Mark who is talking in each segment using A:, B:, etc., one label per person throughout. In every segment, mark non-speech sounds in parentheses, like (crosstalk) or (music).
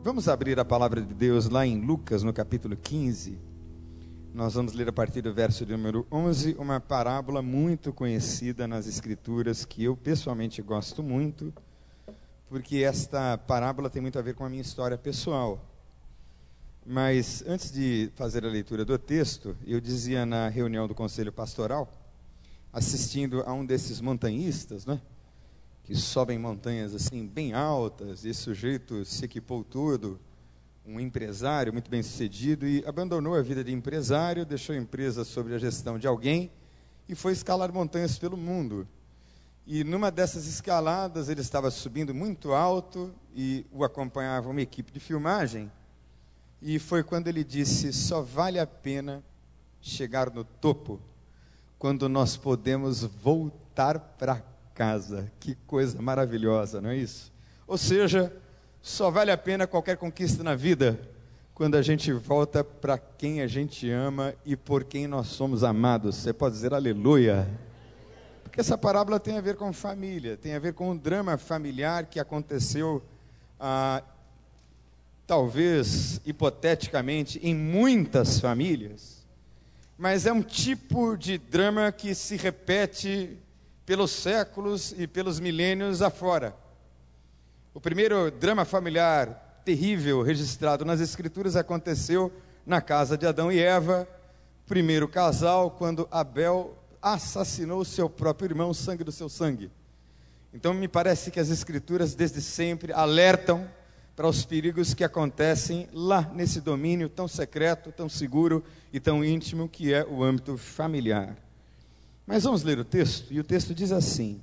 A: Vamos abrir a palavra de Deus lá em Lucas, no capítulo 15. Nós vamos ler a partir do verso número 11, uma parábola muito conhecida nas Escrituras, que eu pessoalmente gosto muito, porque esta parábola tem muito a ver com a minha história pessoal. Mas antes de fazer a leitura do texto, eu dizia na reunião do conselho pastoral, assistindo a um desses montanhistas, né? Que sobem montanhas assim bem altas, e esse sujeito se equipou todo, um empresário muito bem sucedido, e abandonou a vida de empresário, deixou a empresa sob a gestão de alguém e foi escalar montanhas pelo mundo. E numa dessas escaladas, ele estava subindo muito alto e o acompanhava uma equipe de filmagem. E foi quando ele disse: só vale a pena chegar no topo quando nós podemos voltar para casa. Que coisa maravilhosa, não é isso? Ou seja, só vale a pena qualquer conquista na vida quando a gente volta para quem a gente ama e por quem nós somos amados. Você pode dizer aleluia. Porque essa parábola tem a ver com família, tem a ver com um drama familiar que aconteceu, ah, talvez hipoteticamente, em muitas famílias, mas é um tipo de drama que se repete pelos séculos e pelos milênios afora. O primeiro drama familiar terrível registrado nas Escrituras aconteceu na casa de Adão e Eva, primeiro casal, quando Abel assassinou seu próprio irmão, sangue do seu sangue. Então me parece que as Escrituras desde sempre alertam para os perigos que acontecem lá nesse domínio tão secreto, tão seguro e tão íntimo que é o âmbito familiar. Mas vamos ler o texto, e o texto diz assim: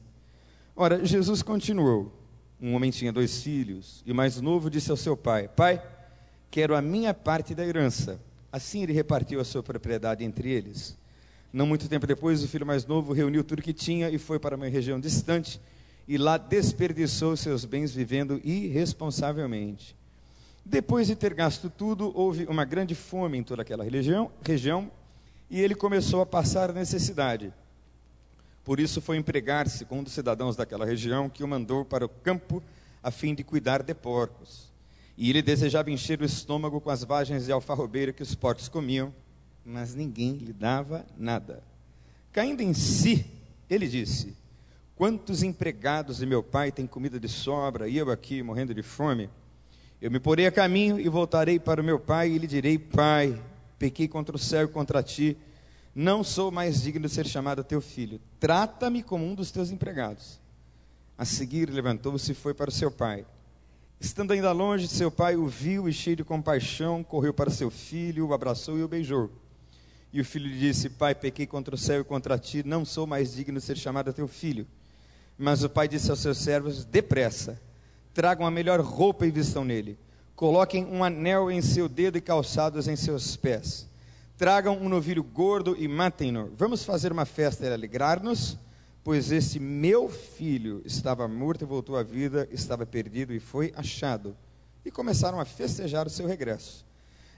A: Ora, Jesus continuou. Um homem tinha dois filhos, e o mais novo disse ao seu pai: Pai, quero a minha parte da herança. Assim ele repartiu a sua propriedade entre eles. Não muito tempo depois, o filho mais novo reuniu tudo que tinha e foi para uma região distante, e lá desperdiçou seus bens vivendo irresponsavelmente. Depois de ter gasto tudo, houve uma grande fome em toda aquela região, região e ele começou a passar necessidade. Por isso foi empregar-se com um dos cidadãos daquela região que o mandou para o campo a fim de cuidar de porcos. E ele desejava encher o estômago com as vagens de alfarrobeira que os porcos comiam, mas ninguém lhe dava nada. Caindo em si, ele disse: Quantos empregados de meu pai têm comida de sobra e eu aqui morrendo de fome? Eu me porei a caminho e voltarei para o meu pai e lhe direi: Pai, pequei contra o céu e contra ti não sou mais digno de ser chamado teu filho. Trata-me como um dos teus empregados. A seguir, levantou-se e foi para o seu pai. Estando ainda longe, seu pai o viu e, cheio de compaixão, correu para seu filho, o abraçou e o beijou. E o filho lhe disse: Pai, pequei contra o céu e contra ti, não sou mais digno de ser chamado teu filho. Mas o pai disse aos seus servos: Depressa, tragam a melhor roupa e vistam nele. Coloquem um anel em seu dedo e calçados em seus pés Tragam um novilho gordo e matem-no. Vamos fazer uma festa e alegrar-nos, pois esse meu filho estava morto e voltou à vida, estava perdido e foi achado. E começaram a festejar o seu regresso.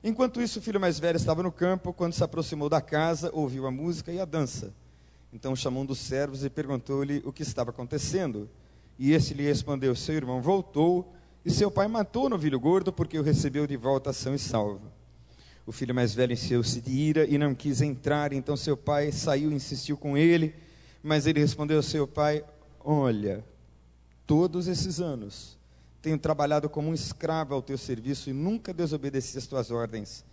A: Enquanto isso, o filho mais velho estava no campo. Quando se aproximou da casa, ouviu a música e a dança. Então chamou um dos servos e perguntou-lhe o que estava acontecendo. E este lhe respondeu: Seu irmão voltou e seu pai matou o novilho gordo porque o recebeu de volta são e salvo. O filho mais velho encheu-se de ira e não quis entrar, então seu pai saiu e insistiu com ele, mas ele respondeu ao seu pai: Olha, todos esses anos tenho trabalhado como um escravo ao teu serviço e nunca desobedeci as tuas ordens,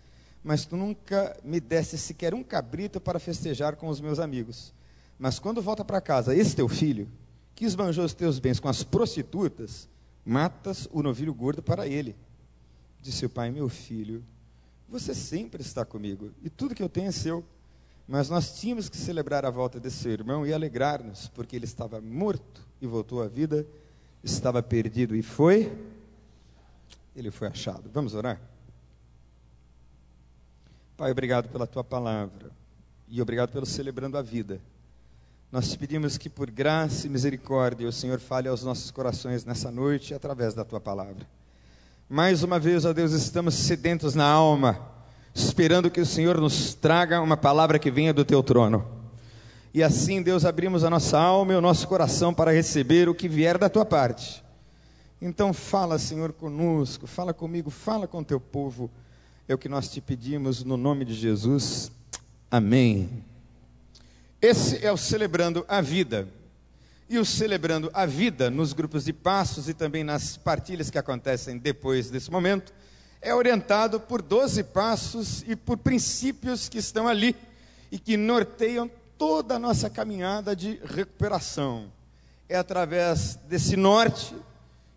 A: mas tu nunca me deste sequer um cabrito para festejar com os meus amigos. Mas quando volta para casa, esse teu filho, que esbanjou os teus bens com as prostitutas, matas o novilho gordo para ele. Disse o pai: Meu filho, você sempre está comigo e tudo que eu tenho é seu. Mas nós tínhamos que celebrar a volta desse irmão e alegrar-nos, porque ele estava morto e voltou à vida, estava perdido e foi. Ele foi achado. Vamos orar? Pai, obrigado pela tua palavra e obrigado pelo celebrando a vida. Nós te pedimos que, por graça e misericórdia, o Senhor fale aos nossos corações nessa noite através da tua palavra. Mais uma vez, ó Deus, estamos sedentos na alma, esperando que o Senhor nos traga uma palavra que venha do teu trono. E assim, Deus, abrimos a nossa alma e o nosso coração para receber o que vier da tua parte. Então fala, Senhor, conosco, fala comigo, fala com teu povo. É o que nós te pedimos no nome de Jesus. Amém. Esse é o celebrando a vida. E o celebrando a vida nos grupos de passos e também nas partilhas que acontecem depois desse momento, é orientado por 12 passos e por princípios que estão ali e que norteiam toda a nossa caminhada de recuperação. É através desse norte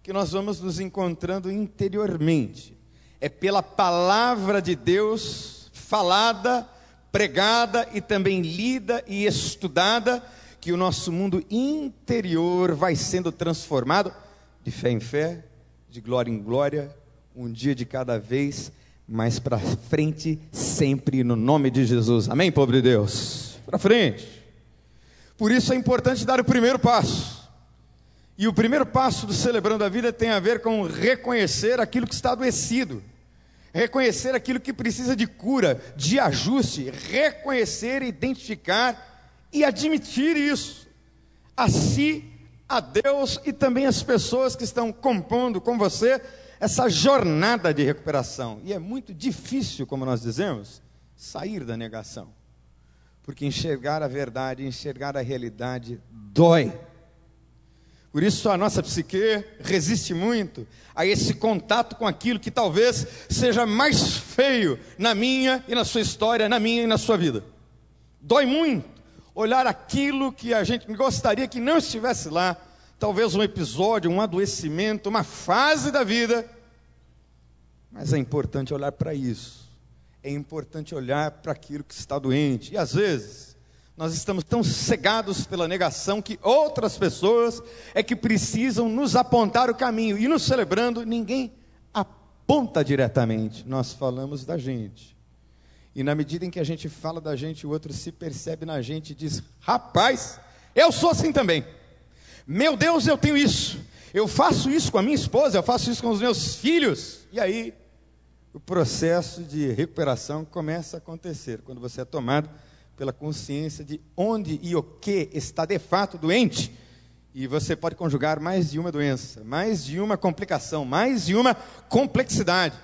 A: que nós vamos nos encontrando interiormente. É pela palavra de Deus falada, pregada e também lida e estudada que o nosso mundo interior vai sendo transformado de fé em fé, de glória em glória, um dia de cada vez, mais para frente, sempre no nome de Jesus. Amém, povo de Deus? Para frente. Por isso é importante dar o primeiro passo. E o primeiro passo do Celebrando a Vida tem a ver com reconhecer aquilo que está adoecido, reconhecer aquilo que precisa de cura, de ajuste, reconhecer, identificar e admitir isso a si, a Deus e também as pessoas que estão compondo com você essa jornada de recuperação. E é muito difícil, como nós dizemos, sair da negação. Porque enxergar a verdade, enxergar a realidade dói. Por isso a nossa psique resiste muito a esse contato com aquilo que talvez seja mais feio na minha e na sua história, na minha e na sua vida. Dói muito olhar aquilo que a gente gostaria que não estivesse lá, talvez um episódio, um adoecimento, uma fase da vida. Mas é importante olhar para isso. É importante olhar para aquilo que está doente. E às vezes, nós estamos tão cegados pela negação que outras pessoas é que precisam nos apontar o caminho. E nos celebrando, ninguém aponta diretamente. Nós falamos da gente. E na medida em que a gente fala da gente, o outro se percebe na gente e diz: Rapaz, eu sou assim também. Meu Deus, eu tenho isso. Eu faço isso com a minha esposa, eu faço isso com os meus filhos. E aí, o processo de recuperação começa a acontecer quando você é tomado pela consciência de onde e o que está de fato doente. E você pode conjugar mais de uma doença, mais de uma complicação, mais de uma complexidade.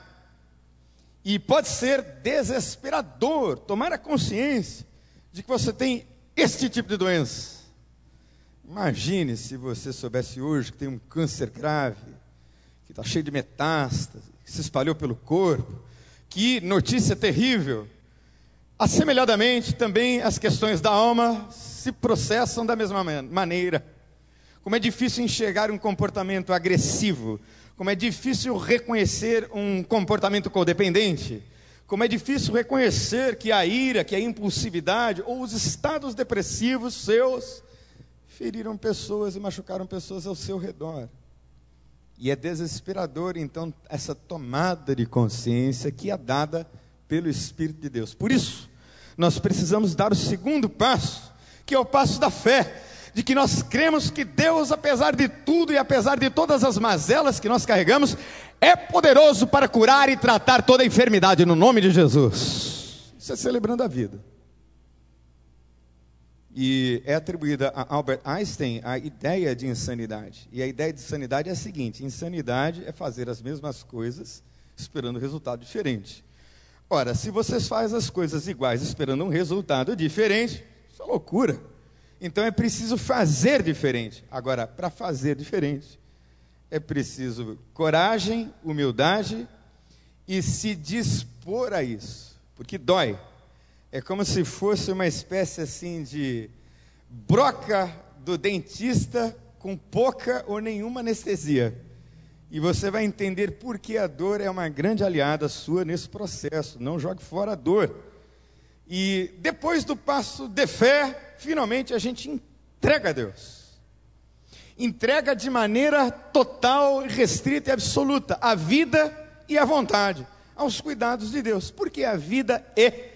A: E pode ser desesperador tomar a consciência de que você tem este tipo de doença. Imagine se você soubesse hoje que tem um câncer grave, que está cheio de metástase, que se espalhou pelo corpo. Que notícia terrível! Assemelhadamente, também as questões da alma se processam da mesma maneira. Como é difícil enxergar um comportamento agressivo, como é difícil reconhecer um comportamento codependente, como é difícil reconhecer que a ira, que a impulsividade ou os estados depressivos seus feriram pessoas e machucaram pessoas ao seu redor. E é desesperador, então, essa tomada de consciência que é dada pelo Espírito de Deus. Por isso, nós precisamos dar o segundo passo, que é o passo da fé de que nós cremos que Deus, apesar de tudo e apesar de todas as mazelas que nós carregamos, é poderoso para curar e tratar toda a enfermidade no nome de Jesus. Isso é celebrando a vida. E é atribuída a Albert Einstein a ideia de insanidade. E a ideia de insanidade é a seguinte: insanidade é fazer as mesmas coisas esperando um resultado diferente. Ora, se você faz as coisas iguais esperando um resultado diferente, isso é loucura. Então é preciso fazer diferente. Agora, para fazer diferente, é preciso coragem, humildade e se dispor a isso, porque dói. É como se fosse uma espécie assim de broca do dentista com pouca ou nenhuma anestesia. E você vai entender por que a dor é uma grande aliada sua nesse processo. Não jogue fora a dor. E depois do passo de fé, finalmente a gente entrega a Deus. Entrega de maneira total, restrita e absoluta a vida e a vontade aos cuidados de Deus. Porque a vida é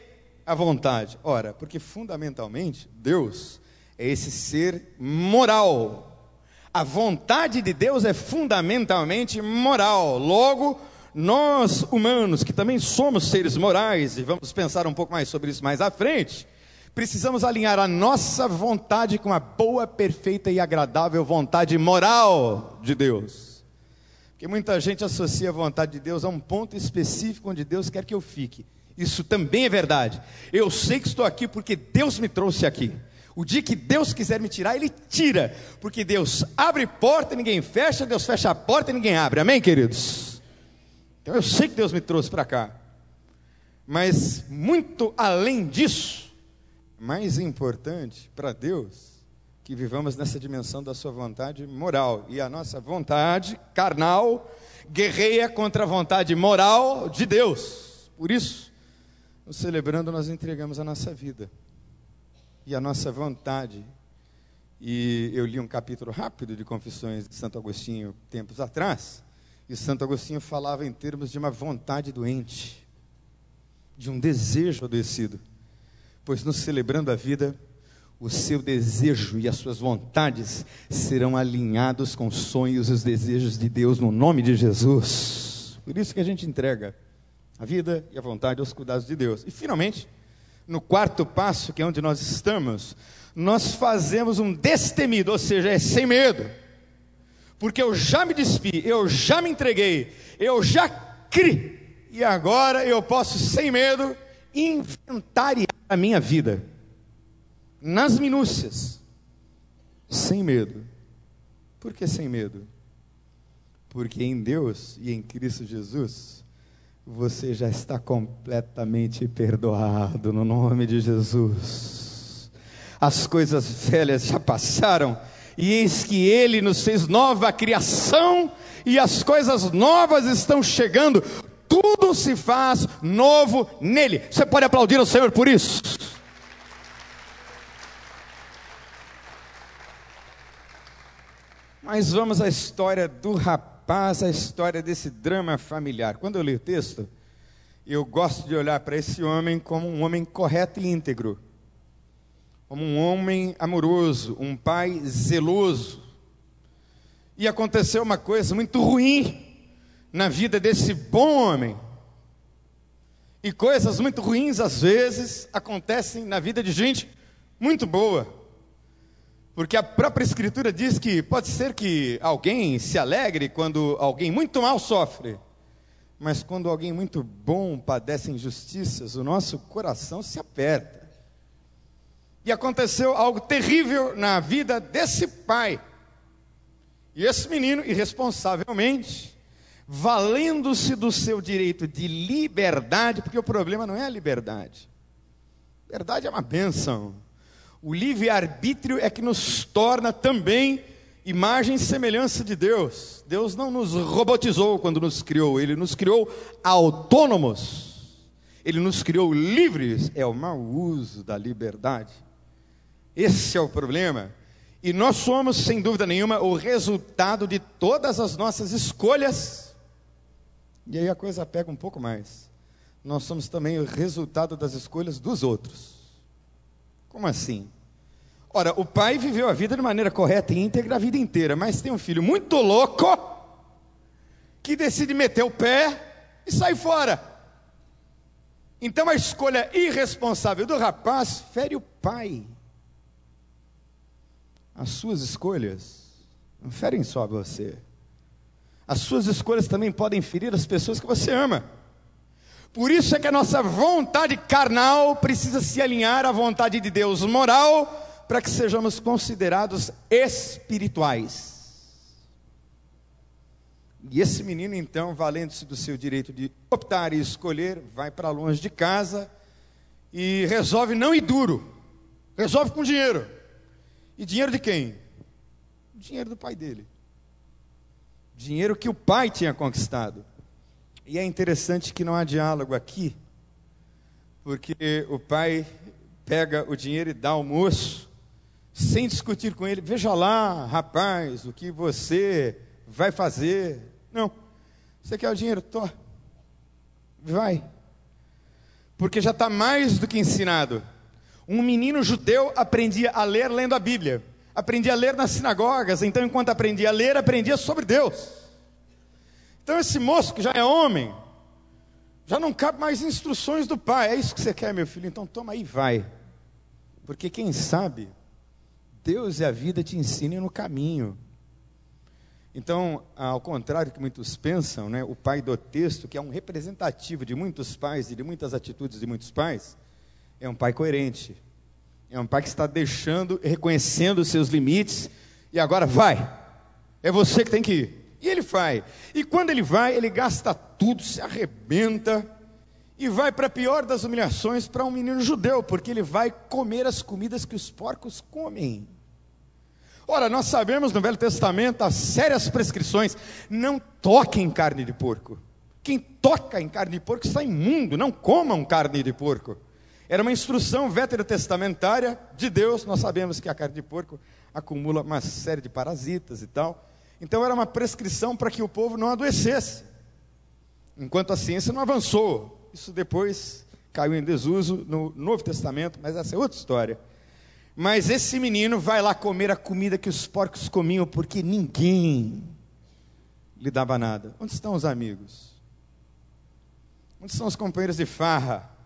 A: a vontade. Ora, porque fundamentalmente Deus é esse ser moral. A vontade de Deus é fundamentalmente moral. Logo, nós humanos, que também somos seres morais, e vamos pensar um pouco mais sobre isso mais à frente, precisamos alinhar a nossa vontade com a boa, perfeita e agradável vontade moral de Deus. Porque muita gente associa a vontade de Deus a um ponto específico onde Deus quer que eu fique. Isso também é verdade. Eu sei que estou aqui porque Deus me trouxe aqui. O dia que Deus quiser me tirar, Ele tira. Porque Deus abre porta e ninguém fecha, Deus fecha a porta e ninguém abre. Amém, queridos? Então eu sei que Deus me trouxe para cá. Mas muito além disso, mais importante para Deus que vivamos nessa dimensão da sua vontade moral. E a nossa vontade carnal guerreia contra a vontade moral de Deus. Por isso, no celebrando, nós entregamos a nossa vida e a nossa vontade. E eu li um capítulo rápido de Confissões de Santo Agostinho tempos atrás, e Santo Agostinho falava em termos de uma vontade doente, de um desejo adoecido. Pois no celebrando a vida, o seu desejo e as suas vontades serão alinhados com os sonhos e os desejos de Deus no nome de Jesus. Por isso que a gente entrega a vida e a vontade aos cuidados de Deus. E finalmente, no quarto passo, que é onde nós estamos, nós fazemos um destemido, ou seja, é sem medo. Porque eu já me despi, eu já me entreguei, eu já criei, e agora eu posso, sem medo, inventariar a minha vida nas minúcias, sem medo. Por que sem medo? Porque em Deus e em Cristo Jesus, você já está completamente perdoado no nome de Jesus. As coisas velhas já passaram, e eis que Ele nos fez nova criação, e as coisas novas estão chegando, tudo se faz novo nele. Você pode aplaudir o Senhor por isso? Mas vamos à história do rapaz, à história desse drama familiar. Quando eu leio o texto, eu gosto de olhar para esse homem como um homem correto e íntegro, como um homem amoroso, um pai zeloso. E aconteceu uma coisa muito ruim na vida desse bom homem. E coisas muito ruins, às vezes, acontecem na vida de gente muito boa. Porque a própria Escritura diz que pode ser que alguém se alegre quando alguém muito mal sofre, mas quando alguém muito bom padece injustiças, o nosso coração se aperta. E aconteceu algo terrível na vida desse pai. E esse menino, irresponsavelmente, valendo-se do seu direito de liberdade, porque o problema não é a liberdade. Liberdade é uma bênção. O livre-arbítrio é que nos torna também imagem e semelhança de Deus. Deus não nos robotizou quando nos criou, Ele nos criou autônomos. Ele nos criou livres. É o mau uso da liberdade. Esse é o problema. E nós somos, sem dúvida nenhuma, o resultado de todas as nossas escolhas. E aí a coisa pega um pouco mais. Nós somos também o resultado das escolhas dos outros. Como assim? Ora, o pai viveu a vida de maneira correta e íntegra a vida inteira, mas tem um filho muito louco que decide meter o pé e sair fora. Então a escolha irresponsável do rapaz fere o pai. As suas escolhas não ferem só você. As suas escolhas também podem ferir as pessoas que você ama. Por isso é que a nossa vontade carnal precisa se alinhar à vontade de Deus moral, para que sejamos considerados espirituais. E esse menino, então, valendo-se do seu direito de optar e escolher, vai para longe de casa e resolve não ir duro, resolve com dinheiro. E dinheiro de quem? Dinheiro do pai dele. Dinheiro que o pai tinha conquistado. E é interessante que não há diálogo aqui, porque o pai pega o dinheiro e dá ao moço, sem discutir com ele. Veja lá, rapaz, o que você vai fazer. Não, você quer o dinheiro? Tô. Vai. Porque já está mais do que ensinado. Um menino judeu aprendia a ler lendo a Bíblia. Aprendia a ler nas sinagogas. Então, enquanto aprendia a ler, aprendia sobre Deus. Então esse moço que já é homem, já não cabe mais instruções do pai. É isso que você quer, meu filho? Então toma aí, vai. Porque quem sabe, Deus e a vida te ensinem no caminho. Então, ao contrário do que muitos pensam, né, o pai do texto, que é um representativo de muitos pais e de muitas atitudes de muitos pais, é um pai coerente. É um pai que está deixando, reconhecendo os seus limites, e agora vai. É você que tem que ir. E ele vai. E quando ele vai, ele gasta tudo, se arrebenta, e vai para a pior das humilhações para um menino judeu, porque ele vai comer as comidas que os porcos comem. Ora, nós sabemos no Velho Testamento as sérias prescrições: não toquem carne de porco. Quem toca em carne de porco está imundo, não comam carne de porco. Era uma instrução veterotestamentária de Deus, nós sabemos que a carne de porco acumula uma série de parasitas e tal. Então era uma prescrição para que o povo não adoecesse. Enquanto a ciência não avançou, isso depois caiu em desuso no Novo Testamento, mas essa é outra história. Mas esse menino vai lá comer a comida que os porcos comiam, porque ninguém lhe dava nada. Onde estão os amigos? Onde estão os companheiros de farra?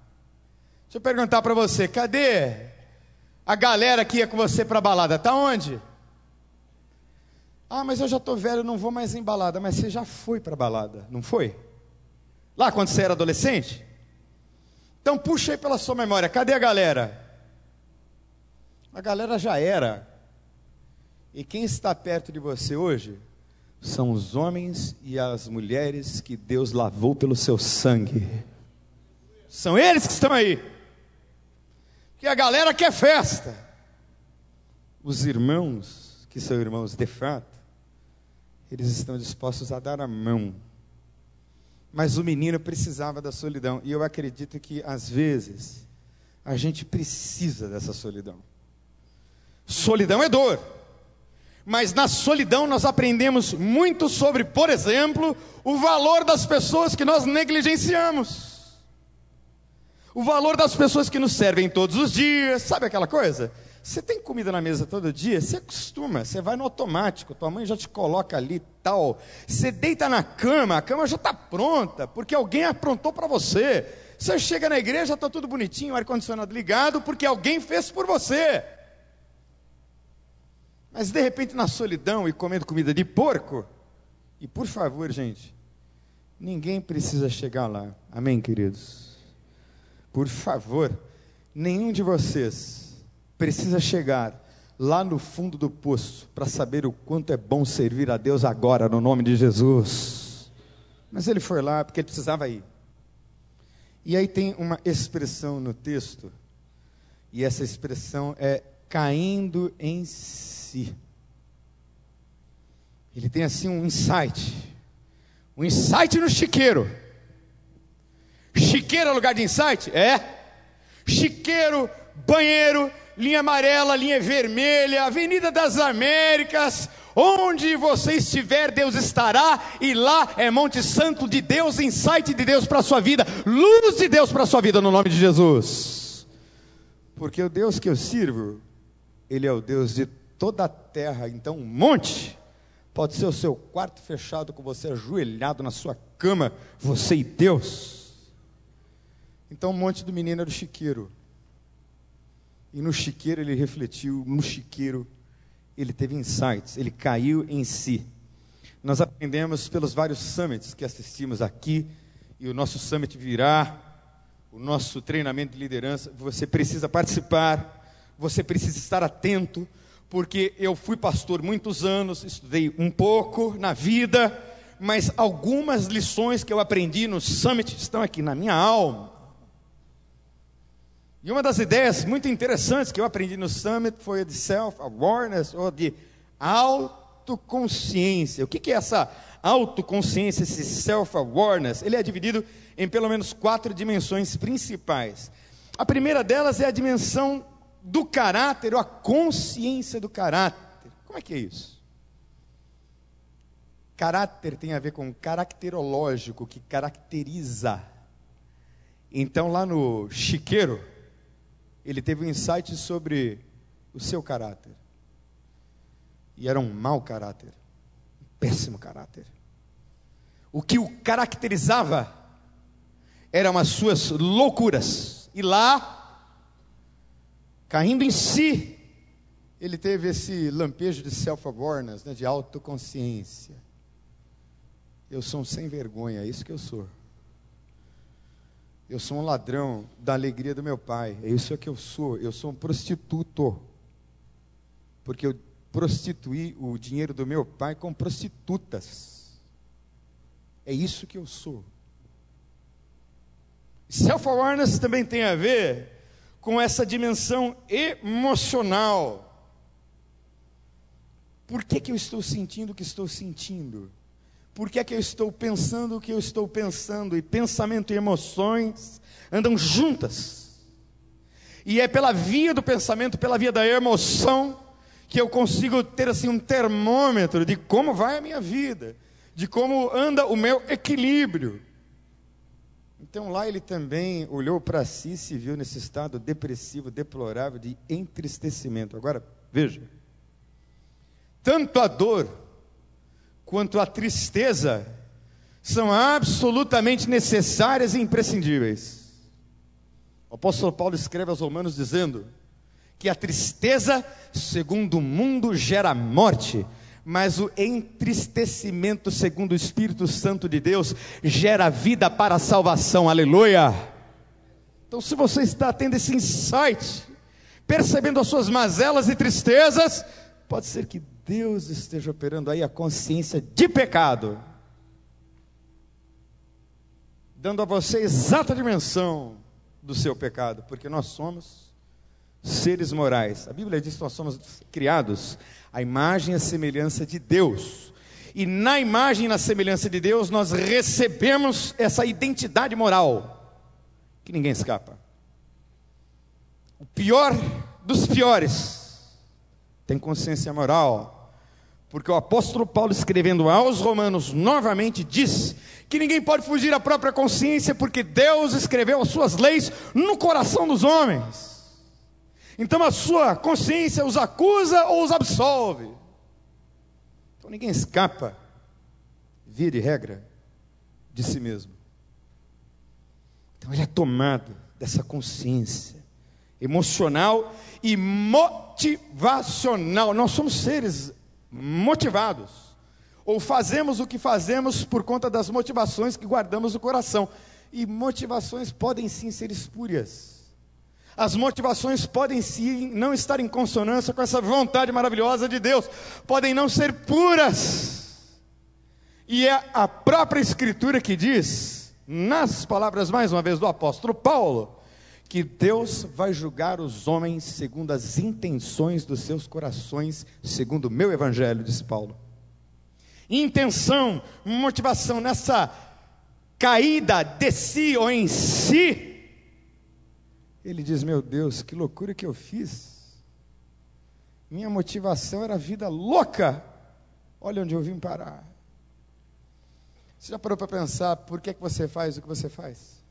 A: Deixa eu perguntar para você, cadê a galera que ia com você para balada? Está onde? Ah, mas eu já estou velho, não vou mais em balada. Mas você já foi para balada, não foi? Lá quando você era adolescente? Então puxa aí pela sua memória, cadê a galera? A galera já era. E quem está perto de você hoje são os homens e as mulheres que Deus lavou pelo seu sangue. São eles que estão aí. Que a galera quer festa. Os irmãos, que são irmãos de fato, eles estão dispostos a dar a mão mas o menino precisava da solidão. E eu acredito que, às vezes, a gente precisa dessa solidão. Solidão é dor. Mas na solidão nós aprendemos muito sobre, por exemplo, o valor das pessoas que nós negligenciamos. O valor das pessoas que nos servem todos os dias, sabe aquela coisa? Você tem comida na mesa todo dia, você acostuma, você vai no automático, tua mãe já te coloca ali tal. Você deita na cama, a cama já está pronta, porque alguém aprontou para você. Você chega na igreja, está tudo bonitinho, ar-condicionado ligado, porque alguém fez por você. Mas de repente na solidão e comendo comida de porco, e por favor, gente, ninguém precisa chegar lá. Amém, queridos? Por favor, nenhum de vocês precisa chegar lá no fundo do poço para saber o quanto é bom servir a Deus agora, no nome de Jesus. Mas ele foi lá porque ele precisava ir. E aí tem uma expressão no texto, e essa expressão é caindo em si. Ele tem assim um insight, um insight no chiqueiro. Chiqueiro é lugar de insight? É. Chiqueiro, banheiro, linha amarela, linha vermelha, Avenida das Américas, onde você estiver, Deus estará, e lá é Monte Santo de Deus, insight de Deus para a sua vida, luz de Deus para a sua vida, no nome de Jesus. Porque o Deus que eu sirvo, Ele é o Deus de toda a terra, então um monte, pode ser o seu quarto fechado, com você ajoelhado na sua cama, você e Deus. Então o monte do menino era o chiqueiro. E no chiqueiro ele refletiu, no chiqueiro ele teve insights, ele caiu em si. Nós aprendemos pelos vários summits que assistimos aqui, e o nosso summit virá, o nosso treinamento de liderança. Você precisa participar, você precisa estar atento, porque eu fui pastor muitos anos, estudei um pouco na vida, mas algumas lições que eu aprendi no summit estão aqui na minha alma. E uma das ideias muito interessantes que eu aprendi no Summit foi a de self-awareness, ou de autoconsciência. O que é essa autoconsciência, esse self-awareness? Ele é dividido em pelo menos quatro dimensões principais. A primeira delas é a dimensão do caráter, ou a consciência do caráter. Como é que é isso? Caráter tem a ver com caracterológico, que caracteriza. Então, lá no chiqueiro, ele teve um insight sobre o seu caráter. E era um mau caráter, um péssimo caráter. O que o caracterizava eram as suas loucuras. E lá, caindo em si, ele teve esse lampejo de self-awareness, né, de autoconsciência. Eu sou um sem vergonha, é isso que eu sou. Eu sou um ladrão da alegria do meu pai, é isso que eu sou. Eu sou um prostituto, porque eu prostituí o dinheiro do meu pai com prostitutas. É isso que eu sou. Self-awareness também tem a ver com essa dimensão emocional. Por que, que eu estou sentindo o que estou sentindo? Por que, que eu estou pensando o que eu estou pensando? E pensamento e emoções andam juntas. E é pela via do pensamento, pela via da emoção, que eu consigo ter assim um termômetro de como vai a minha vida, de como anda o meu equilíbrio. Então lá ele também olhou para si e se viu nesse estado depressivo, deplorável, de entristecimento. Agora, veja. Tanto a dor quanto a tristeza são absolutamente necessárias e imprescindíveis. O apóstolo Paulo escreve aos Romanos dizendo que a tristeza, segundo o mundo, gera morte, mas o entristecimento, segundo o Espírito Santo de Deus, gera vida para a salvação, aleluia. Então, se você está tendo esse insight, percebendo as suas mazelas e tristezas, pode ser que Deus esteja operando aí a consciência de pecado, dando a você a exata dimensão do seu pecado, porque nós somos seres morais. A Bíblia diz que nós somos criados à imagem e à semelhança de Deus. E na imagem e na semelhança de Deus, nós recebemos essa identidade moral, que ninguém escapa. O pior dos piores tem consciência moral, porque o apóstolo Paulo, escrevendo aos Romanos, novamente diz que ninguém pode fugir da própria consciência, porque Deus escreveu as suas leis no coração dos homens. Então a sua consciência os acusa ou os absolve. Então ninguém escapa, via de regra, de si mesmo. Então ele é tomado dessa consciência emocional e motivacional. Nós somos seres motivados. Ou fazemos o que fazemos por conta das motivações que guardamos no coração. E motivações podem sim ser espúrias. As motivações podem sim não estar em consonância com essa vontade maravilhosa de Deus, podem não ser puras. E é a própria Escritura que diz, nas palavras mais uma vez do apóstolo Paulo, que Deus vai julgar os homens segundo as intenções dos seus corações, segundo o meu evangelho, disse Paulo. Intenção, motivação nessa caída de si ou em si, ele diz: Meu Deus, que loucura que eu fiz. Minha motivação era vida louca. Olha onde eu vim parar. Você já parou para pensar por que, é que você faz o que você faz?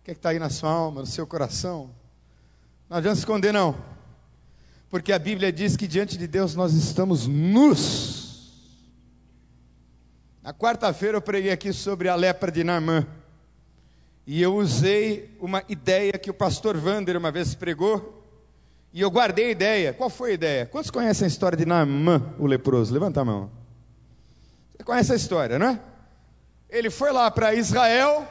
A: O que é está aí na sua alma, no seu coração? Não adianta esconder, não. Porque a Bíblia diz que diante de Deus nós estamos nus. Na quarta-feira eu preguei aqui sobre a lepra de Naamã. E eu usei uma ideia que o pastor Vander uma vez pregou, e eu guardei a ideia. Qual foi a ideia? Quantos conhecem a história de Naamã, o leproso? Levanta a mão. Você conhece a história, não é? Ele foi lá para Israel,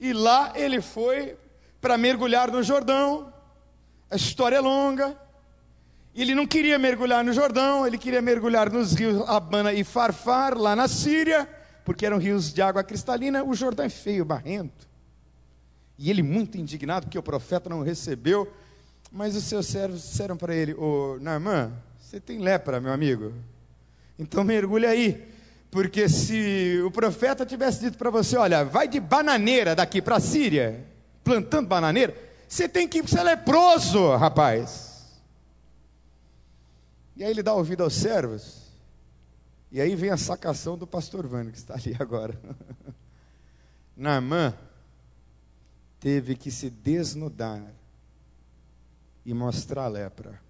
A: e lá ele foi para mergulhar no Jordão. A história é longa. Ele não queria mergulhar no Jordão, ele queria mergulhar nos rios Abana e Farfar, lá na Síria, porque eram rios de água cristalina. O Jordão é feio, barrento. E ele, muito indignado, porque o profeta não recebeu. Mas os seus servos disseram para ele: Ô Naamã, você tem lepra, meu amigo. Então mergulha aí. Porque se o profeta tivesse dito para você: Olha, vai de bananeira daqui para a Síria, plantando bananeira, você tem que ser leproso, rapaz. E aí ele dá ouvido aos servos. E aí vem a sacação do pastor Vânio, que está ali agora. (laughs) Naamã teve que se desnudar e mostrar a lepra.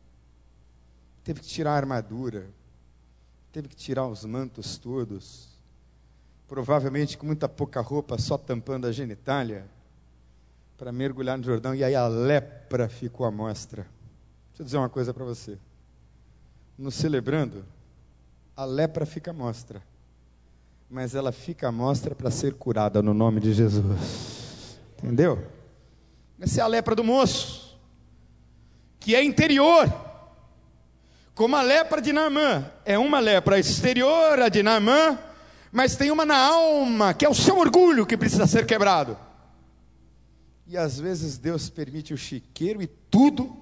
A: Teve que tirar a armadura, teve que tirar os mantos todos, provavelmente com muita pouca roupa, só tampando a genitália, para mergulhar no Jordão, e aí a lepra ficou à mostra. Deixa eu dizer uma coisa para você. no celebrando, a lepra fica à mostra. Mas ela fica à mostra para ser curada no nome de Jesus. Entendeu? Essa é a lepra do moço, que é interior. Como a lepra de Naamã, é uma lepra exterior, a de Naamã, mas tem uma na alma, que é o seu orgulho que precisa ser quebrado. E às vezes Deus permite o chiqueiro e tudo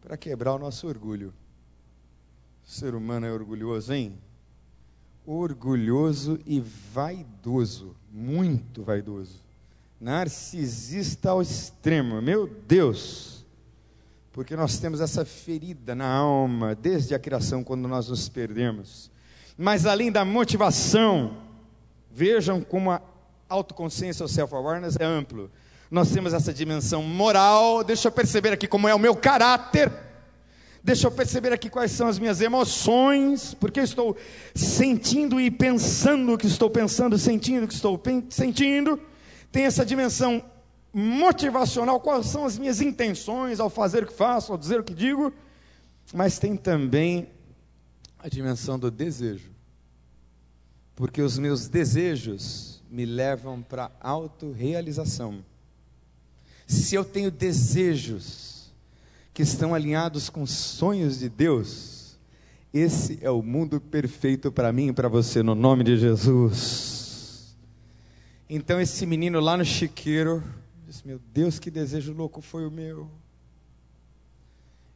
A: para quebrar o nosso orgulho. O ser humano é orgulhoso, hein? Orgulhoso e vaidoso, muito vaidoso. Narcisista ao extremo, meu Deus. Porque nós temos essa ferida na alma desde a criação, quando nós nos perdemos. Mas além da motivação, vejam como a autoconsciência ou self-awareness é amplo. Nós temos essa dimensão moral, deixa eu perceber aqui como é o meu caráter, deixa eu perceber aqui quais são as minhas emoções, porque eu estou sentindo e pensando o que estou pensando, sentindo o que estou sentindo. Tem essa dimensão motivacional, quais são as minhas intenções ao fazer o que faço, ao dizer o que digo, mas tem também a dimensão do desejo. Porque os meus desejos me levam para autorrealização. Se eu tenho desejos que estão alinhados com sonhos de Deus, esse é o mundo perfeito para mim e para você, no nome de Jesus. Então, esse menino lá no chiqueiro disse: Meu Deus, que desejo louco foi o meu.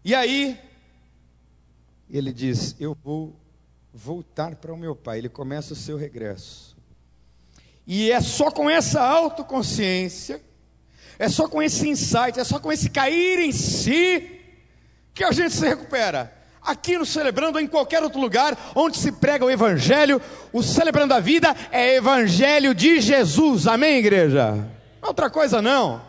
A: E aí, ele diz: Eu vou voltar para o meu pai. Ele começa o seu regresso. E é só com essa autoconsciência, é só com esse insight, é só com esse cair em si, que a gente se recupera. Aqui no Celebrando ou em qualquer outro lugar onde se prega o Evangelho, o Celebrando a Vida é Evangelho de Jesus, amém, igreja? Outra coisa não.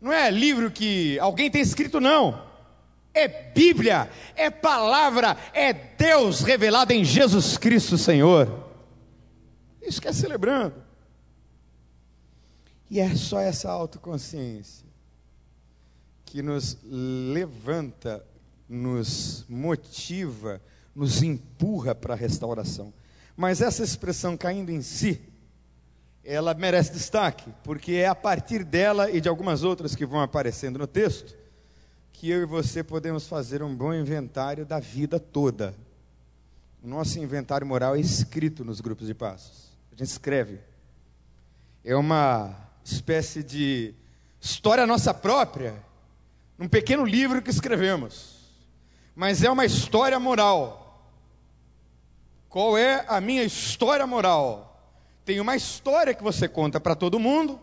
A: Não é livro que alguém tem escrito, não é Bíblia, é palavra, é Deus revelado em Jesus Cristo, Senhor. Isso que é celebrando. E é só essa autoconsciência que nos levanta, nos motiva, nos empurra para a restauração. Mas essa expressão caindo em si, ela merece destaque, porque é a partir dela e de algumas outras que vão aparecendo no texto que eu e você podemos fazer um bom inventário da vida toda. O nosso inventário moral é escrito nos grupos de passos. A gente escreve. É uma espécie de história nossa própria, num pequeno livro que escrevemos. Mas é uma história moral. Qual é a minha história moral? Tem uma história que você conta para todo mundo,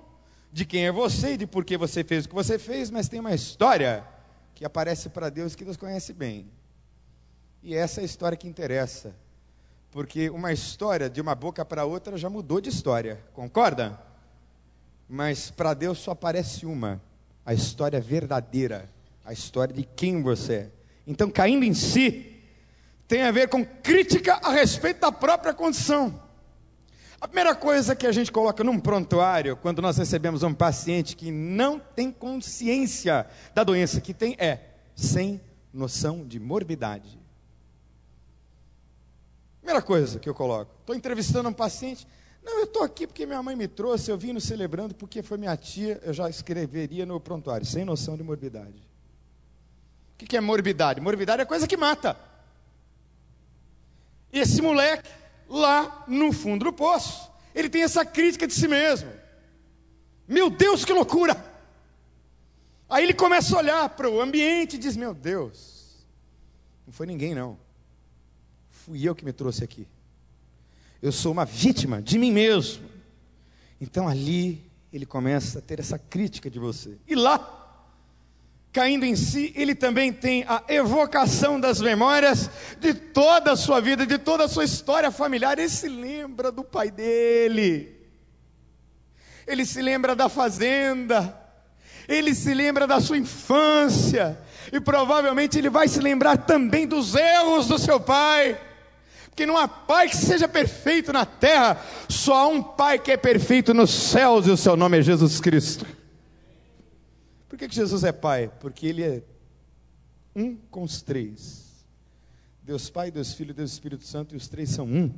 A: de quem é você e de por que você fez o que você fez, mas tem uma história que aparece para Deus que Deus conhece bem. E essa é a história que interessa. Porque uma história de uma boca para outra já mudou de história, concorda? Mas para Deus só aparece uma, a história verdadeira, a história de quem você é. Então, caindo em si, tem a ver com crítica a respeito da própria condição. A primeira coisa que a gente coloca num prontuário, quando nós recebemos um paciente que não tem consciência da doença que tem, é sem noção de morbidade. Primeira coisa que eu coloco. Estou entrevistando um paciente. Não, eu estou aqui porque minha mãe me trouxe, eu vim no celebrando porque foi minha tia, eu já escreveria no prontuário, sem noção de morbidade. O que é morbidade? Morbidade é coisa que mata. E esse moleque lá no fundo do poço. Ele tem essa crítica de si mesmo. Meu Deus, que loucura! Aí ele começa a olhar para o ambiente e diz: Meu Deus, não foi ninguém não. Fui eu que me trouxe aqui. Eu sou uma vítima de mim mesmo. Então ali ele começa a ter essa crítica de você. E lá caindo em si, ele também tem a evocação das memórias de toda a sua vida, de toda a sua história familiar. Ele se lembra do pai dele, ele se lembra da fazenda, ele se lembra da sua infância, e provavelmente ele vai se lembrar também dos erros do seu pai. Porque não há pai que seja perfeito na terra, só há um pai que é perfeito nos céus, e o seu nome é Jesus Cristo. Por que, que Jesus é Pai? Porque Ele é um com os três. Deus Pai, Deus Filho, Deus Espírito Santo, e os três são um.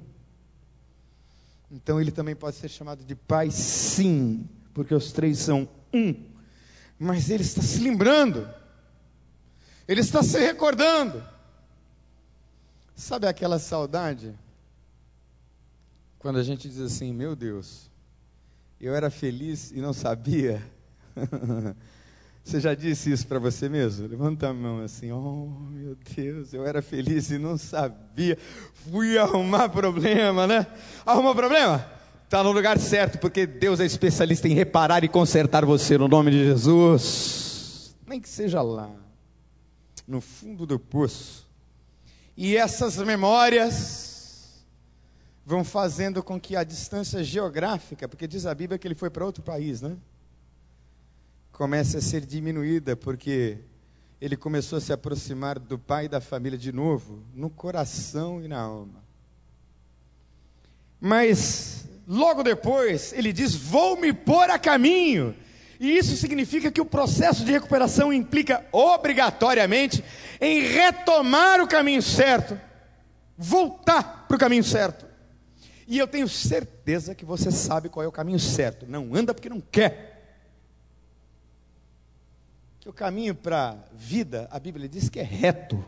A: Então ele também pode ser chamado de Pai, sim, porque os três são um. Mas ele está se lembrando, ele está se recordando. Sabe aquela saudade? Quando a gente diz assim, meu Deus, eu era feliz e não sabia. (laughs) Você já disse isso para você mesmo? Levanta a mão assim, oh meu Deus, eu era feliz e não sabia. Fui arrumar problema, né? Arrumou problema? Está no lugar certo, porque Deus é especialista em reparar e consertar você no nome de Jesus. Nem que seja lá, no fundo do poço. E essas memórias vão fazendo com que a distância geográfica, porque diz a Bíblia que ele foi para outro país, né? Comece a ser diminuída, porque ele começou a se aproximar do pai e da família de novo, no coração e na alma. Mas, logo depois, ele diz: Vou me pôr a caminho. E isso significa que o processo de recuperação implica obrigatoriamente em retomar o caminho certo, voltar para o caminho certo. E eu tenho certeza que você sabe qual é o caminho certo. Não anda porque não quer que o caminho para a vida, a Bíblia diz que é reto.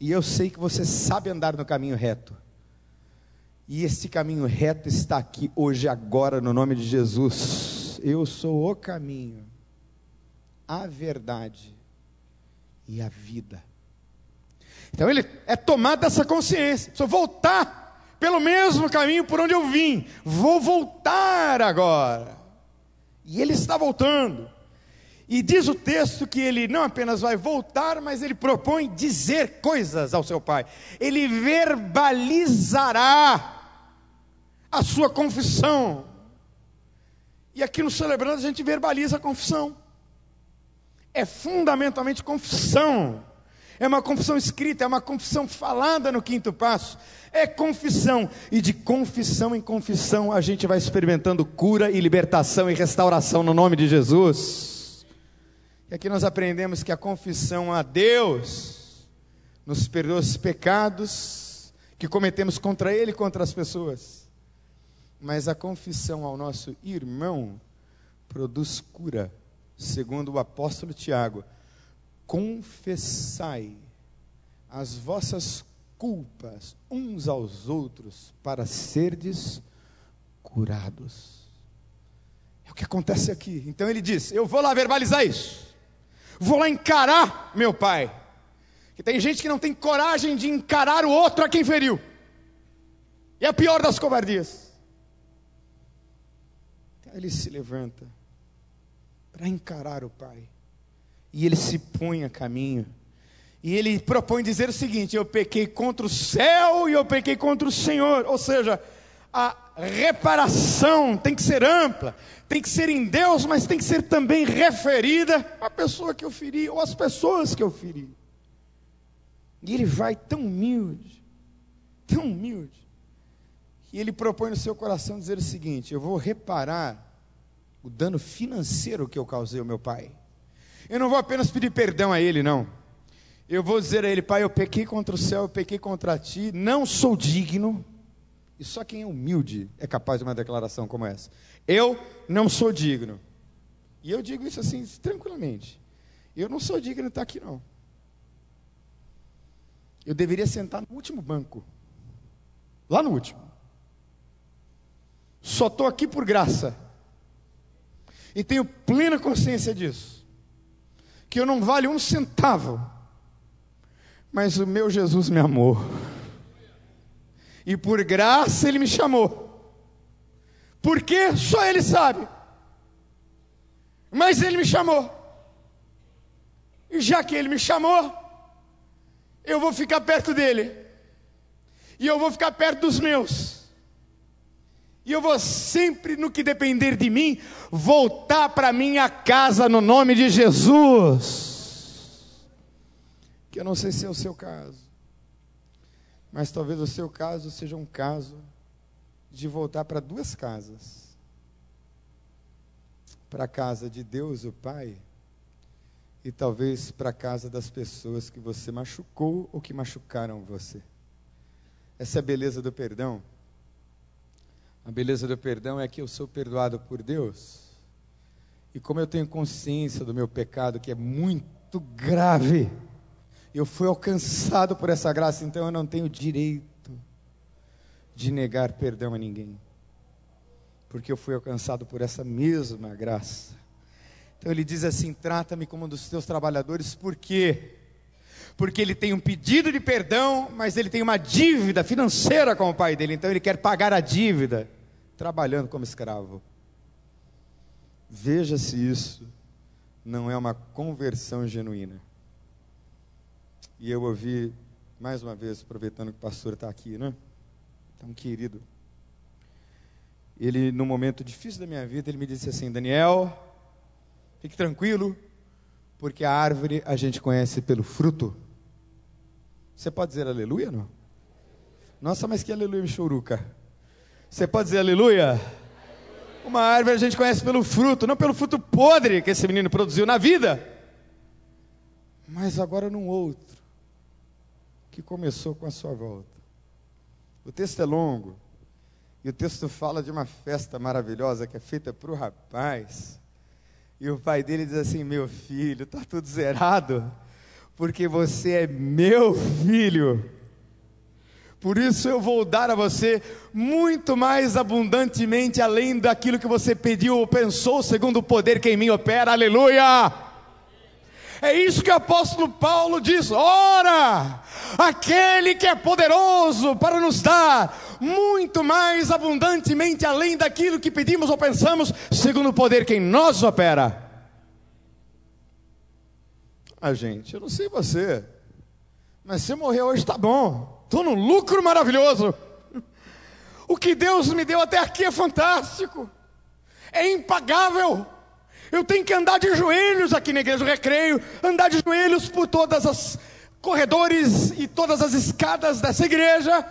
A: E eu sei que você sabe andar no caminho reto. E esse caminho reto está aqui hoje, agora, no nome de Jesus. Eu sou o caminho, a verdade e a vida. Então ele é tomado dessa consciência. Preciso voltar pelo mesmo caminho por onde eu vim. Vou voltar agora. E ele está voltando. E diz o texto que ele não apenas vai voltar, mas ele propõe dizer coisas ao seu pai. Ele verbalizará a sua confissão. E aqui no Celebrando a gente verbaliza a confissão. É fundamentalmente confissão. É uma confissão escrita, é uma confissão falada no quinto passo. É confissão. E de confissão em confissão a gente vai experimentando cura e libertação e restauração no nome de Jesus. E aqui nós aprendemos que a confissão a Deus nos perdoa os pecados que cometemos contra Ele e contra as pessoas. Mas a confissão ao nosso irmão produz cura, segundo o apóstolo Tiago. Confessai as vossas culpas uns aos outros para serdes curados. É o que acontece aqui. Então ele diz: Eu vou lá verbalizar isso vou lá encarar meu pai. Que tem gente que não tem coragem de encarar o outro a quem feriu. E é a pior das covardias. Ele se levanta para encarar o pai. E ele se põe a caminho. E ele propõe dizer o seguinte: Eu pequei contra o céu e eu pequei contra o Senhor. Ou seja, a reparação tem que ser ampla, tem que ser em Deus, mas tem que ser também referida à pessoa que eu feri, ou às pessoas que eu feri. E ele vai tão humilde, tão humilde, que ele propõe no seu coração dizer o seguinte: Eu vou reparar o dano financeiro que eu causei ao meu pai. Eu não vou apenas pedir perdão a ele, não. Eu vou dizer a ele, pai, eu pequei contra o céu, eu pequei contra ti, não sou digno e só quem é humilde é capaz de uma declaração como essa. Eu não sou digno. E eu digo isso assim, tranquilamente. Eu não sou digno de estar aqui, não. Eu deveria sentar no último banco. Lá no último. Só estou aqui por graça. E tenho plena consciência disso. Que eu não vale um centavo. Mas o meu Jesus me amou e por graça ele me chamou. Porque só ele sabe. Mas ele me chamou. E já que ele me chamou, eu vou ficar perto dele. E eu vou ficar perto dos meus. E eu vou sempre, no que depender de mim, voltar para minha casa no nome de Jesus. Que eu não sei se é o seu caso. Mas talvez o seu caso seja um caso de voltar para duas casas: para a casa de Deus, o Pai, e talvez para a casa das pessoas que você machucou ou que machucaram você. Essa é a beleza do perdão. A beleza do perdão é que eu sou perdoado por Deus. E como eu tenho consciência do meu pecado, que é muito grave, eu fui alcançado por essa graça, então eu não tenho direito de negar perdão a ninguém. Porque eu fui alcançado por essa mesma graça. Então ele diz assim: trata-me como um dos teus trabalhadores, por quê? Porque ele tem um pedido de perdão, mas ele tem uma dívida financeira com o pai dele, então ele quer pagar a dívida, trabalhando como escravo. Veja se isso não é uma conversão genuína. E eu ouvi, mais uma vez, aproveitando que o pastor está aqui, né? Tão querido. Ele, no momento difícil da minha vida, ele me disse assim: Daniel, Fique tranquilo, porque a árvore a gente conhece pelo fruto. Você pode dizer aleluia, não? Nossa, mas que aleluia, Michoruca. Você pode dizer aleluia? Uma árvore a gente conhece pelo fruto, não pelo fruto podre que esse menino produziu na vida, mas agora num outro, que começou com a sua volta. O texto é longo, e o texto fala de uma festa maravilhosa que é feita para o rapaz, e o pai dele diz assim: Meu filho, está tudo zerado, porque você é meu filho. Por isso eu vou dar a você muito mais abundantemente, além daquilo que você pediu ou pensou, segundo o poder que em mim opera. Aleluia! É isso que o apóstolo Paulo diz: ora, aquele que é poderoso para nos dar muito mais abundantemente além daquilo que pedimos ou pensamos, segundo o poder que em nós opera. Ah, gente, eu não sei você, mas se morrer hoje está bom, estou no lucro maravilhoso. O que Deus me deu até aqui é fantástico, é impagável. Eu tenho que andar de joelhos aqui na igreja do recreio, andar de joelhos por todas as corredores e todas as escadas dessa igreja.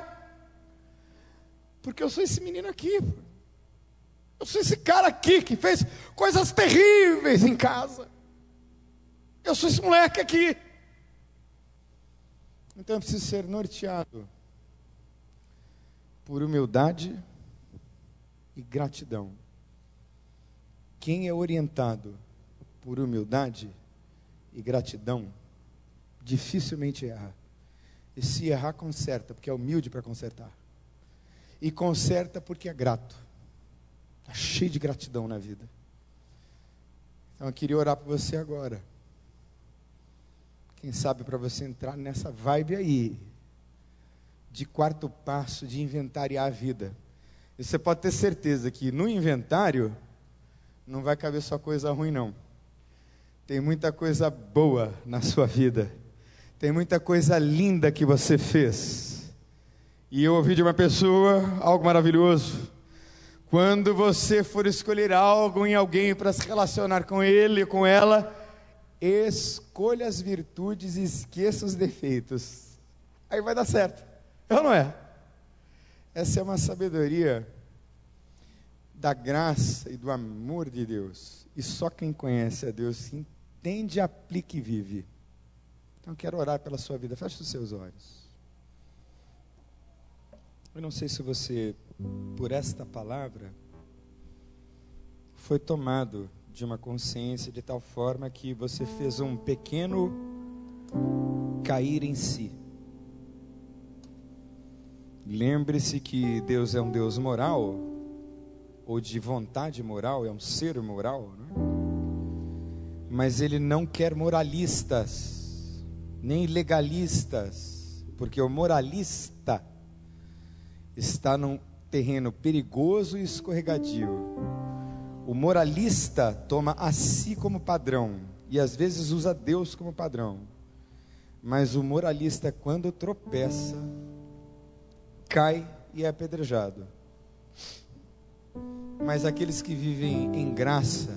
A: Porque eu sou esse menino aqui. Eu sou esse cara aqui que fez coisas terríveis em casa. Eu sou esse moleque aqui. Então eu preciso ser norteado por humildade e gratidão. Quem é orientado por humildade e gratidão, dificilmente erra. E se errar, conserta, porque é humilde para consertar. E conserta porque é grato. Está cheio de gratidão na vida. Então eu queria orar por você agora. Quem sabe para você entrar nessa vibe aí, de quarto passo, de inventariar a vida. E você pode ter certeza que no inventário não vai caber só coisa ruim, não. Tem muita coisa boa na sua vida. Tem muita coisa linda que você fez. E eu ouvi de uma pessoa algo maravilhoso. Quando você for escolher algo em alguém para se relacionar com ele, com ela, escolha as virtudes e esqueça os defeitos. Aí vai dar certo. É ou não é? Essa é uma sabedoria da graça e do amor de Deus. E só quem conhece a Deus entende, aplica e vive. Então quero orar pela sua vida. Feche os seus olhos. Eu não sei se você, por esta palavra, foi tomado de uma consciência de tal forma que você fez um pequeno cair em si. Lembre-se que Deus é um Deus moral, ou de vontade moral, é um ser moral, né? mas ele não quer moralistas, nem legalistas, porque o moralista está num terreno perigoso e escorregadio. O moralista toma a si como padrão e às vezes usa Deus como padrão. Mas o moralista, quando tropeça, cai e é apedrejado. Mas aqueles que vivem em graça,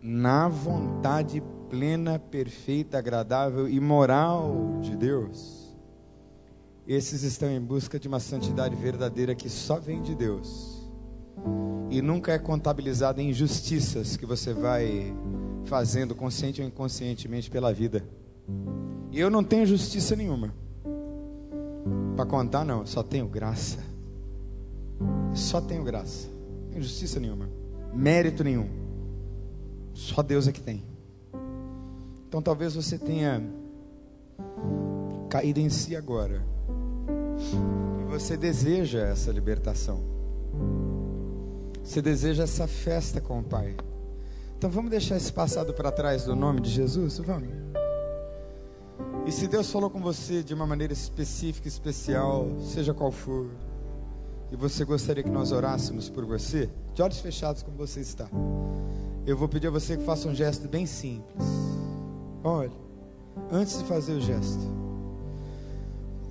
A: na vontade plena, perfeita, agradável e moral de Deus, esses estão em busca de uma santidade verdadeira que só vem de Deus. E nunca é contabilizada em injustiças que você vai fazendo, consciente ou inconscientemente, pela vida. E eu não tenho justiça nenhuma. Para contar, não, só tenho graça. Só tenho graça. Tenho justiça nenhuma. Mérito nenhum. Só Deus é que tem. Então talvez você tenha caído em si agora. E você deseja essa libertação. Você deseja essa festa com o Pai. Então vamos deixar esse passado para trás do nome de Jesus? Vamos. E se Deus falou com você de uma maneira específica, especial, seja qual for, e você gostaria que nós orássemos por você, de olhos fechados como você está, eu vou pedir a você que faça um gesto bem simples. Olha, antes de fazer o gesto,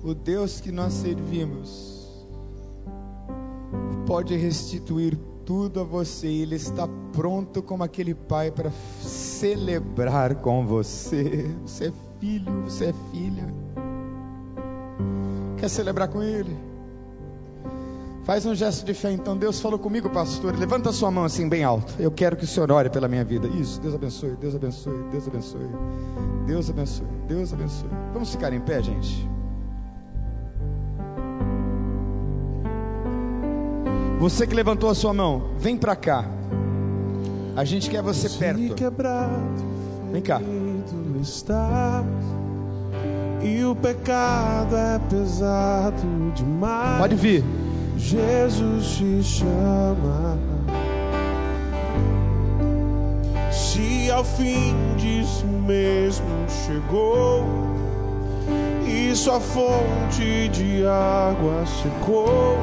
A: o Deus que nós servimos pode restituir tudo a você, Ele está pronto como aquele pai para celebrar com você. Você é filho, você é filha. Quer celebrar com Ele? Faz um gesto de fé, então. Deus falou comigo, pastor. Levanta a sua mão assim, bem alto. Eu quero que o Senhor ore pela minha vida. Isso, Deus abençoe, Deus abençoe, Deus abençoe. Deus abençoe, Deus abençoe. Vamos ficar em pé, gente? Você que levantou a sua mão, vem para cá. A gente quer você perto. Vem cá.
B: E o pecado é pesado demais.
A: Pode vir.
B: Jesus te chama. Se ao fim disso mesmo chegou e sua fonte de água secou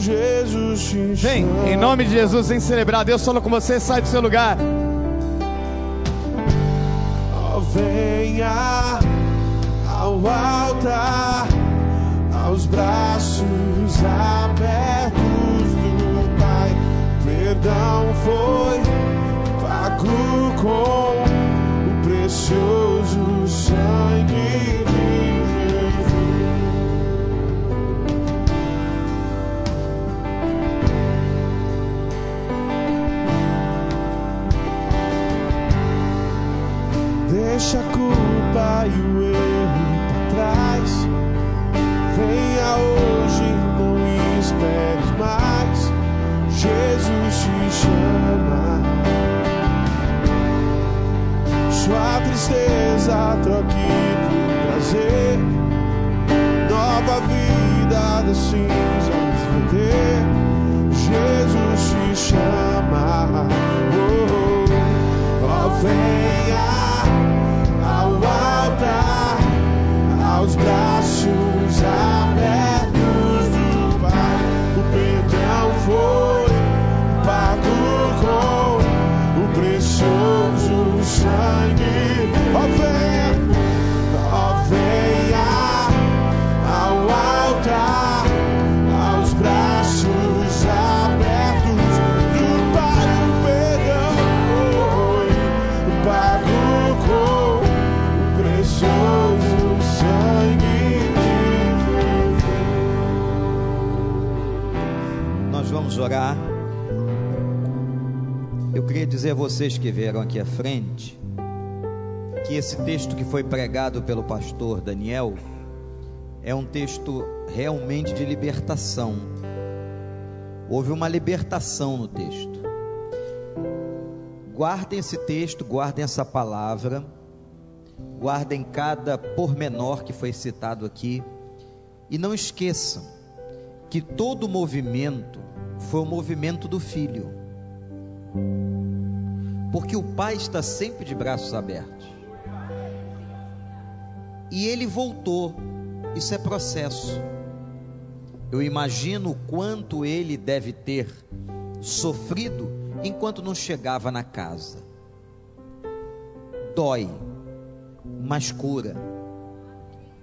B: Jesus te
A: Vem, em nome de Jesus, vem celebrar. Deus falou com você, sai do seu lugar.
B: Oh, venha ao altar, braços abertos do Pai. Perdão foi pago com o precioso sangue Sua tristeza troque por prazer. Nova vida das cinzas vai ter. Jesus te chama. Oh, oh, oh venha aos braços
C: orar. Eu queria dizer a vocês que vieram aqui à frente que esse texto que foi pregado pelo pastor Daniel é um texto realmente de libertação. Houve uma libertação no texto. Guardem esse texto, guardem essa palavra, guardem cada pormenor que foi citado aqui e não esqueçam que todo movimento foi o movimento do filho. Porque o pai está sempre de braços abertos. E ele voltou. Isso é processo. Eu imagino o quanto ele deve ter sofrido enquanto não chegava na casa. Dói, mas cura.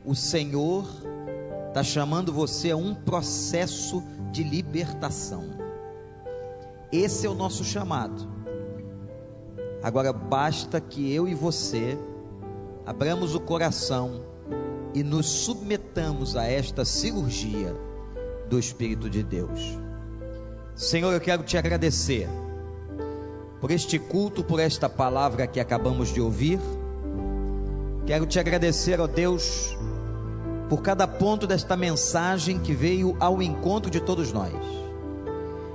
C: O Senhor está chamando você a um processo de libertação. Esse é o nosso chamado. Agora basta que eu e você abramos o coração e nos submetamos a esta cirurgia do Espírito de Deus. Senhor, eu quero te agradecer, por este culto, por esta palavra que acabamos de ouvir. Quero te agradecer, ó Deus, por cada ponto desta mensagem que veio ao encontro de todos nós.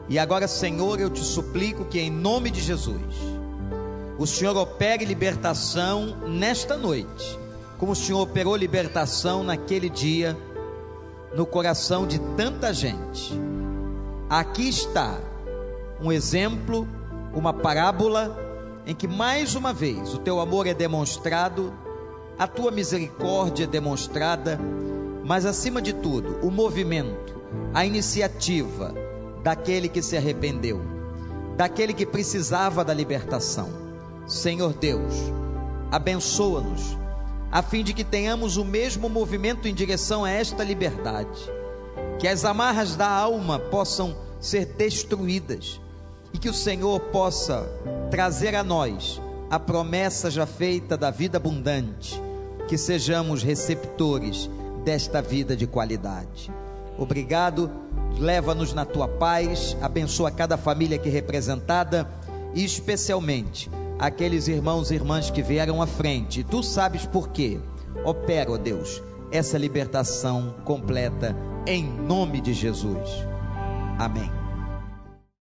C: E agora, Senhor, eu te suplico que, em nome de Jesus, o Senhor opere libertação nesta noite, como o Senhor operou libertação naquele dia no coração de tanta gente. Aqui está um exemplo, uma parábola em que mais uma vez o teu amor é demonstrado, a tua misericórdia é demonstrada, mas acima de tudo, o movimento, a iniciativa daquele que se arrependeu, daquele que precisava da libertação. Senhor Deus, abençoa-nos a fim de que tenhamos o mesmo movimento em direção a esta liberdade, que as amarras da alma possam ser destruídas e que o Senhor possa trazer a nós a promessa já feita da vida abundante, que sejamos receptores desta vida de qualidade. Obrigado, leva-nos na tua paz, abençoa cada família aqui representada e especialmente aqueles irmãos e irmãs que vieram à frente. Tu sabes por quê. Opera, ó Deus, essa libertação completa em nome de Jesus. Amém.